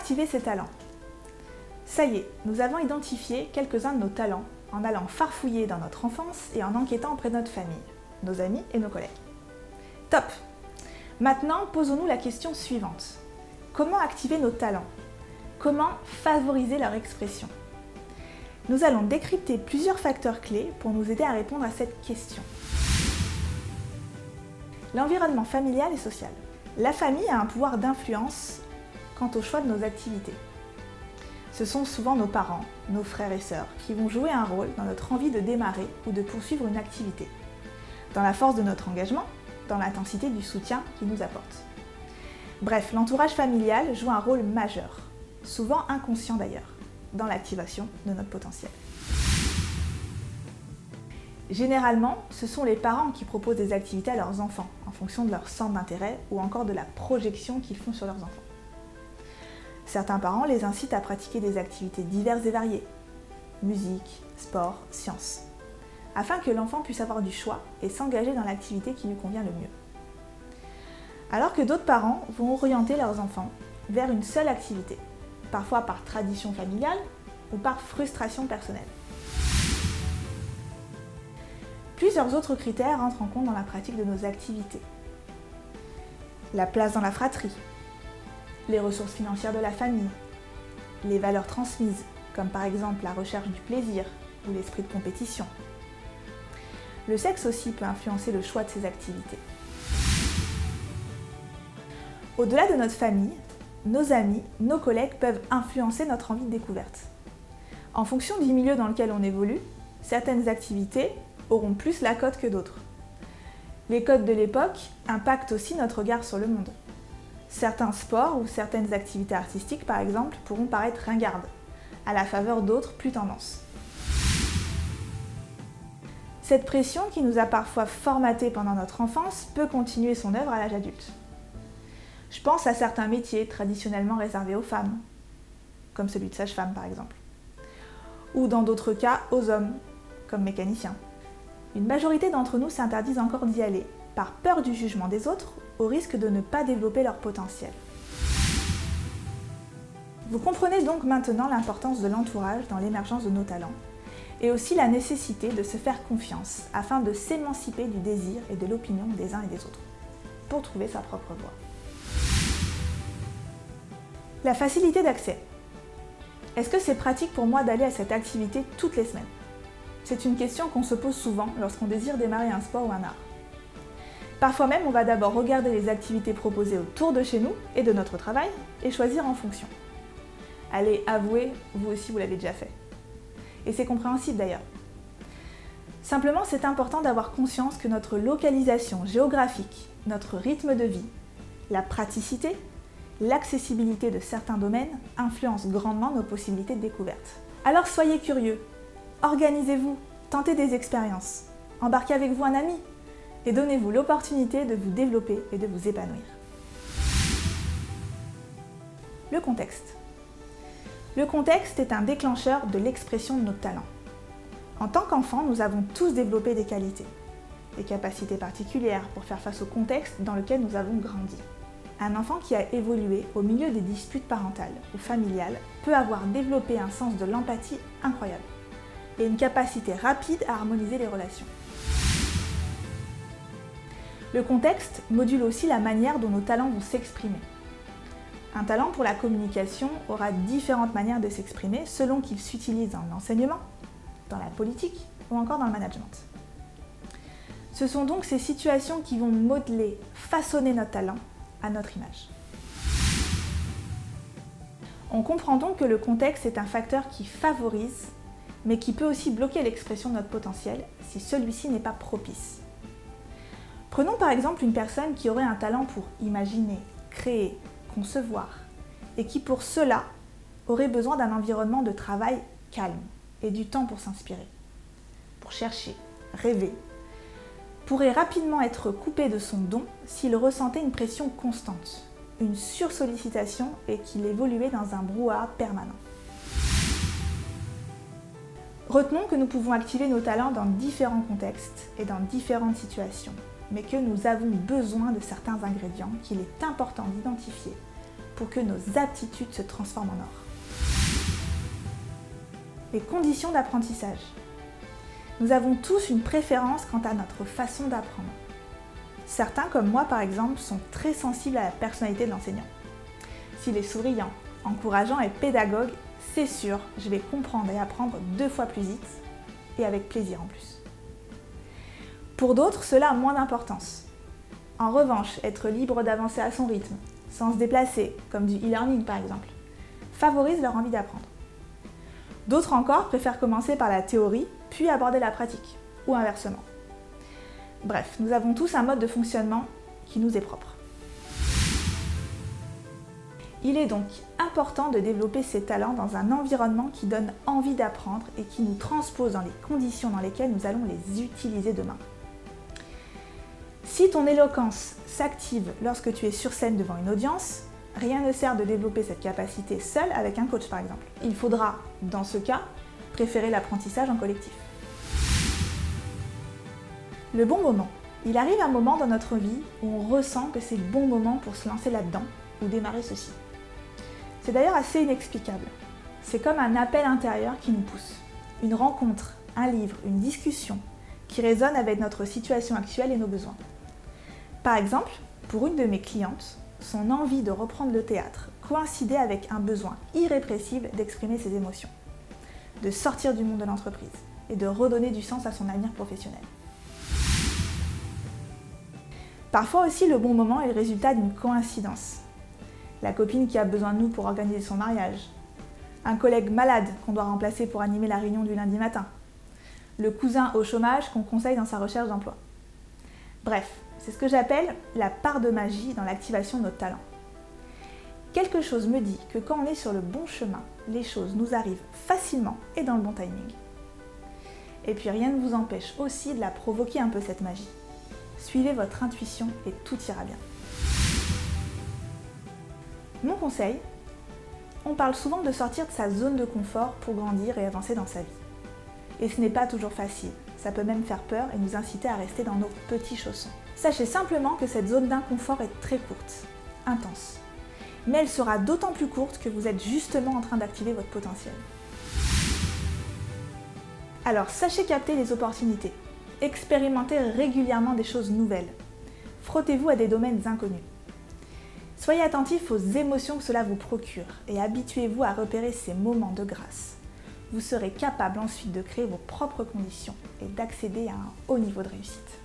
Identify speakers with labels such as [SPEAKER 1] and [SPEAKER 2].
[SPEAKER 1] activer ces talents Ça y est, nous avons identifié quelques-uns de nos talents en allant farfouiller dans notre enfance et en enquêtant auprès de notre famille, nos amis et nos collègues. Top Maintenant, posons-nous la question suivante. Comment activer nos talents? Comment favoriser leur expression? Nous allons décrypter plusieurs facteurs clés pour nous aider à répondre à cette question. L'environnement familial et social. La famille a un pouvoir d'influence quant au choix de nos activités. Ce sont souvent nos parents, nos frères et sœurs, qui vont jouer un rôle dans notre envie de démarrer ou de poursuivre une activité, dans la force de notre engagement, dans l'intensité du soutien qu'ils nous apportent. Bref, l'entourage familial joue un rôle majeur, souvent inconscient d'ailleurs, dans l'activation de notre potentiel. Généralement, ce sont les parents qui proposent des activités à leurs enfants, en fonction de leur centre d'intérêt ou encore de la projection qu'ils font sur leurs enfants. Certains parents les incitent à pratiquer des activités diverses et variées, musique, sport, sciences, afin que l'enfant puisse avoir du choix et s'engager dans l'activité qui lui convient le mieux. Alors que d'autres parents vont orienter leurs enfants vers une seule activité, parfois par tradition familiale ou par frustration personnelle. Plusieurs autres critères entrent en compte dans la pratique de nos activités. La place dans la fratrie, les ressources financières de la famille, les valeurs transmises, comme par exemple la recherche du plaisir ou l'esprit de compétition. Le sexe aussi peut influencer le choix de ces activités. Au-delà de notre famille, nos amis, nos collègues peuvent influencer notre envie de découverte. En fonction du milieu dans lequel on évolue, certaines activités auront plus la cote que d'autres. Les codes de l'époque impactent aussi notre regard sur le monde. Certains sports ou certaines activités artistiques, par exemple, pourront paraître ringardes, à la faveur d'autres plus tendances. Cette pression qui nous a parfois formatés pendant notre enfance peut continuer son œuvre à l'âge adulte. Je pense à certains métiers traditionnellement réservés aux femmes, comme celui de sage-femme par exemple, ou dans d'autres cas aux hommes, comme mécaniciens. Une majorité d'entre nous s'interdisent encore d'y aller, par peur du jugement des autres au risque de ne pas développer leur potentiel. Vous comprenez donc maintenant l'importance de l'entourage dans l'émergence de nos talents et aussi la nécessité de se faire confiance afin de s'émanciper du désir et de l'opinion des uns et des autres pour trouver sa propre voie. La facilité d'accès. Est-ce que c'est pratique pour moi d'aller à cette activité toutes les semaines? C'est une question qu'on se pose souvent lorsqu'on désire démarrer un sport ou un art. Parfois même, on va d'abord regarder les activités proposées autour de chez nous et de notre travail et choisir en fonction. Allez, avouez, vous aussi vous l'avez déjà fait. Et c'est compréhensible d'ailleurs. Simplement, c'est important d'avoir conscience que notre localisation géographique, notre rythme de vie, la praticité, l'accessibilité de certains domaines influencent grandement nos possibilités de découverte. Alors soyez curieux, organisez-vous, tentez des expériences, embarquez avec vous un ami, et donnez-vous l'opportunité de vous développer et de vous épanouir. Le contexte. Le contexte est un déclencheur de l'expression de nos talents. En tant qu'enfant, nous avons tous développé des qualités, des capacités particulières pour faire face au contexte dans lequel nous avons grandi. Un enfant qui a évolué au milieu des disputes parentales ou familiales peut avoir développé un sens de l'empathie incroyable et une capacité rapide à harmoniser les relations. Le contexte module aussi la manière dont nos talents vont s'exprimer. Un talent pour la communication aura différentes manières de s'exprimer selon qu'il s'utilise dans l'enseignement, dans la politique ou encore dans le management. Ce sont donc ces situations qui vont modeler, façonner notre talent à notre image. On comprend donc que le contexte est un facteur qui favorise, mais qui peut aussi bloquer l'expression de notre potentiel si celui-ci n'est pas propice. Prenons par exemple une personne qui aurait un talent pour imaginer, créer, concevoir, et qui pour cela aurait besoin d'un environnement de travail calme et du temps pour s'inspirer, pour chercher, rêver, pourrait rapidement être coupé de son don s'il ressentait une pression constante, une sursollicitation et qu'il évoluait dans un brouhaha permanent. Retenons que nous pouvons activer nos talents dans différents contextes et dans différentes situations mais que nous avons besoin de certains ingrédients qu'il est important d'identifier pour que nos aptitudes se transforment en or. Les conditions d'apprentissage. Nous avons tous une préférence quant à notre façon d'apprendre. Certains, comme moi par exemple, sont très sensibles à la personnalité de l'enseignant. S'il est souriant, encourageant et pédagogue, c'est sûr, je vais comprendre et apprendre deux fois plus vite et avec plaisir en plus. Pour d'autres, cela a moins d'importance. En revanche, être libre d'avancer à son rythme, sans se déplacer, comme du e-learning par exemple, favorise leur envie d'apprendre. D'autres encore préfèrent commencer par la théorie, puis aborder la pratique, ou inversement. Bref, nous avons tous un mode de fonctionnement qui nous est propre. Il est donc important de développer ces talents dans un environnement qui donne envie d'apprendre et qui nous transpose dans les conditions dans lesquelles nous allons les utiliser demain. Si ton éloquence s'active lorsque tu es sur scène devant une audience, rien ne sert de développer cette capacité seule avec un coach par exemple. Il faudra, dans ce cas, préférer l'apprentissage en collectif. Le bon moment. Il arrive un moment dans notre vie où on ressent que c'est le bon moment pour se lancer là-dedans ou démarrer ceci. C'est d'ailleurs assez inexplicable. C'est comme un appel intérieur qui nous pousse. Une rencontre, un livre, une discussion qui résonne avec notre situation actuelle et nos besoins. Par exemple, pour une de mes clientes, son envie de reprendre le théâtre coïncidait avec un besoin irrépressible d'exprimer ses émotions, de sortir du monde de l'entreprise et de redonner du sens à son avenir professionnel. Parfois aussi, le bon moment est le résultat d'une coïncidence. La copine qui a besoin de nous pour organiser son mariage. Un collègue malade qu'on doit remplacer pour animer la réunion du lundi matin. Le cousin au chômage qu'on conseille dans sa recherche d'emploi. Bref, c'est ce que j'appelle la part de magie dans l'activation de notre talent. Quelque chose me dit que quand on est sur le bon chemin, les choses nous arrivent facilement et dans le bon timing. Et puis rien ne vous empêche aussi de la provoquer un peu cette magie. Suivez votre intuition et tout ira bien. Mon conseil, on parle souvent de sortir de sa zone de confort pour grandir et avancer dans sa vie. Et ce n'est pas toujours facile, ça peut même faire peur et nous inciter à rester dans nos petits chaussons. Sachez simplement que cette zone d'inconfort est très courte, intense. Mais elle sera d'autant plus courte que vous êtes justement en train d'activer votre potentiel. Alors sachez capter les opportunités. Expérimentez régulièrement des choses nouvelles. Frottez-vous à des domaines inconnus. Soyez attentif aux émotions que cela vous procure et habituez-vous à repérer ces moments de grâce. Vous serez capable ensuite de créer vos propres conditions et d'accéder à un haut niveau de réussite.